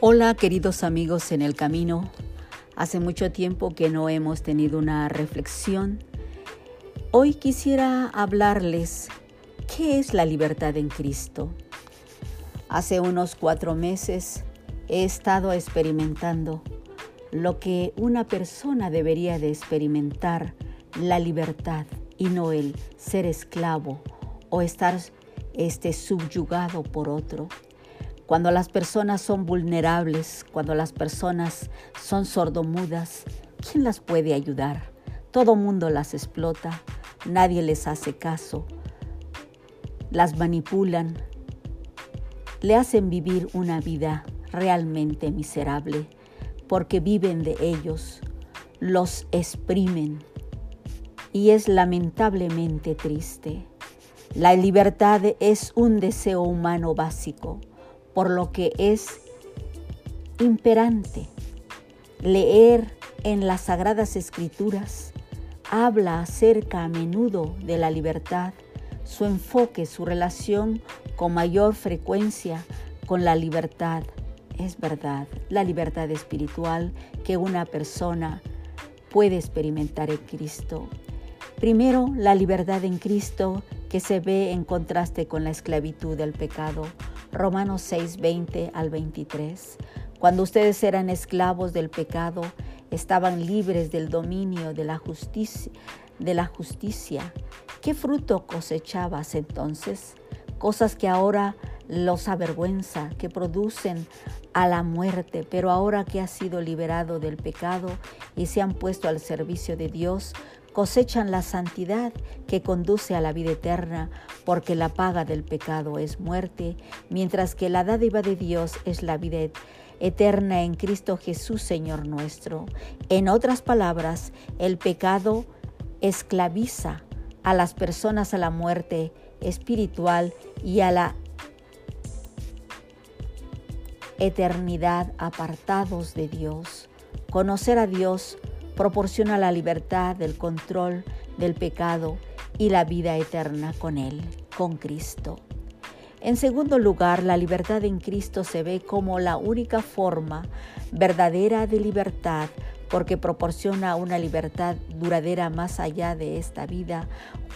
Hola queridos amigos en el camino. Hace mucho tiempo que no hemos tenido una reflexión. Hoy quisiera hablarles qué es la libertad en Cristo. Hace unos cuatro meses he estado experimentando lo que una persona debería de experimentar, la libertad y no el ser esclavo o estar este, subyugado por otro. Cuando las personas son vulnerables, cuando las personas son sordomudas, ¿quién las puede ayudar? Todo mundo las explota, nadie les hace caso, las manipulan, le hacen vivir una vida realmente miserable porque viven de ellos, los exprimen y es lamentablemente triste. La libertad es un deseo humano básico por lo que es imperante. Leer en las sagradas escrituras habla acerca a menudo de la libertad, su enfoque, su relación con mayor frecuencia con la libertad. Es verdad, la libertad espiritual que una persona puede experimentar en Cristo. Primero, la libertad en Cristo que se ve en contraste con la esclavitud del pecado. Romanos 6, 20 al 23. Cuando ustedes eran esclavos del pecado, estaban libres del dominio de la justicia. De la justicia. ¿Qué fruto cosechabas entonces? Cosas que ahora los avergüenza, que producen a la muerte, pero ahora que has sido liberado del pecado y se han puesto al servicio de Dios, cosechan la santidad que conduce a la vida eterna, porque la paga del pecado es muerte, mientras que la dádiva de Dios es la vida eterna en Cristo Jesús, Señor nuestro. En otras palabras, el pecado esclaviza a las personas a la muerte espiritual y a la eternidad apartados de Dios. Conocer a Dios proporciona la libertad del control del pecado y la vida eterna con Él, con Cristo. En segundo lugar, la libertad en Cristo se ve como la única forma verdadera de libertad porque proporciona una libertad duradera más allá de esta vida.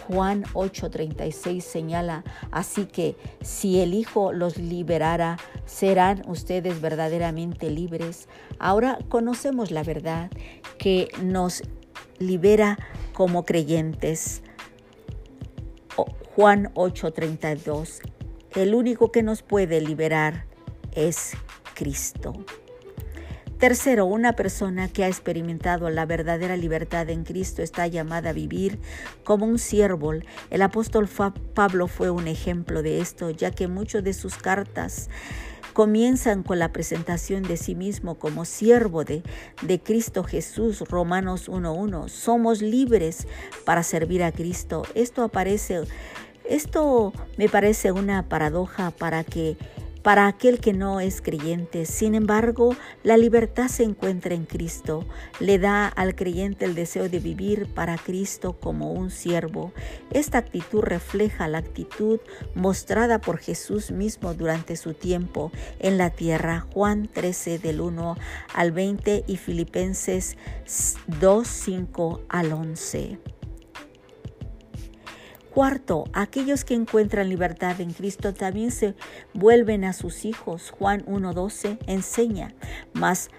Juan 8:36 señala, así que si el Hijo los liberara, serán ustedes verdaderamente libres. Ahora conocemos la verdad que nos libera como creyentes. Juan 8:32. El único que nos puede liberar es Cristo. Tercero, una persona que ha experimentado la verdadera libertad en Cristo está llamada a vivir como un siervo. El apóstol Pablo fue un ejemplo de esto, ya que muchas de sus cartas comienzan con la presentación de sí mismo como siervo de, de Cristo Jesús, Romanos 1.1. Somos libres para servir a Cristo. Esto aparece, esto me parece una paradoja para que para aquel que no es creyente. Sin embargo, la libertad se encuentra en Cristo. Le da al creyente el deseo de vivir para Cristo como un siervo. Esta actitud refleja la actitud mostrada por Jesús mismo durante su tiempo en la tierra. Juan 13 del 1 al 20 y Filipenses 2, 5 al 11. Cuarto, aquellos que encuentran libertad en Cristo también se vuelven a sus hijos. Juan 1.12 enseña, mas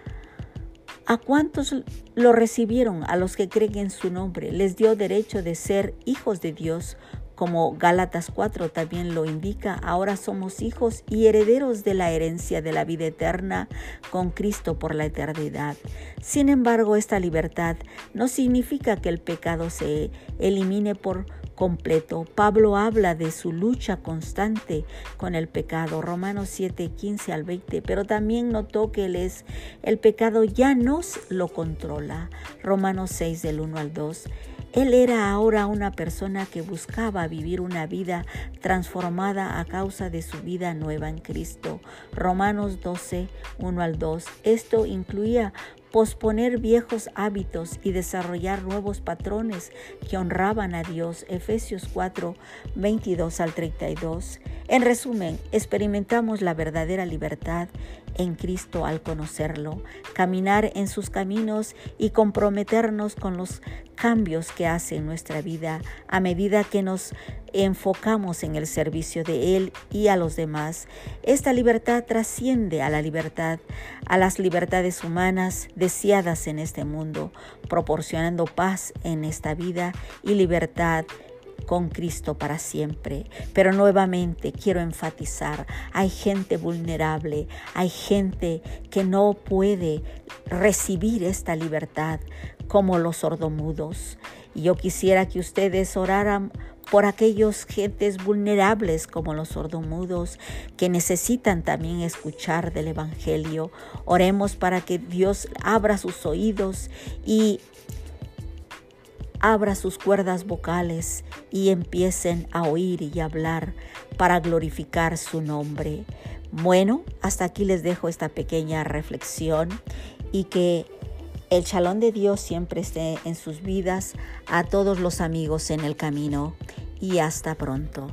a cuántos lo recibieron, a los que creen en su nombre, les dio derecho de ser hijos de Dios, como Gálatas 4 también lo indica, ahora somos hijos y herederos de la herencia de la vida eterna con Cristo por la eternidad. Sin embargo, esta libertad no significa que el pecado se elimine por completo. Pablo habla de su lucha constante con el pecado, Romanos 7, 15 al 20, pero también notó que él es, el pecado ya nos lo controla, Romanos 6 del 1 al 2. Él era ahora una persona que buscaba vivir una vida transformada a causa de su vida nueva en Cristo. Romanos 12, 1 al 2. Esto incluía posponer viejos hábitos y desarrollar nuevos patrones que honraban a Dios. Efesios 4, 22 al 32. En resumen, experimentamos la verdadera libertad en Cristo al conocerlo, caminar en sus caminos y comprometernos con los cambios que hace en nuestra vida a medida que nos enfocamos en el servicio de Él y a los demás. Esta libertad trasciende a la libertad, a las libertades humanas deseadas en este mundo, proporcionando paz en esta vida y libertad con Cristo para siempre. Pero nuevamente quiero enfatizar, hay gente vulnerable, hay gente que no puede recibir esta libertad como los sordomudos. Y yo quisiera que ustedes oraran por aquellos gentes vulnerables como los sordomudos que necesitan también escuchar del Evangelio. Oremos para que Dios abra sus oídos y abra sus cuerdas vocales y empiecen a oír y hablar para glorificar su nombre. Bueno, hasta aquí les dejo esta pequeña reflexión y que el chalón de Dios siempre esté en sus vidas a todos los amigos en el camino y hasta pronto.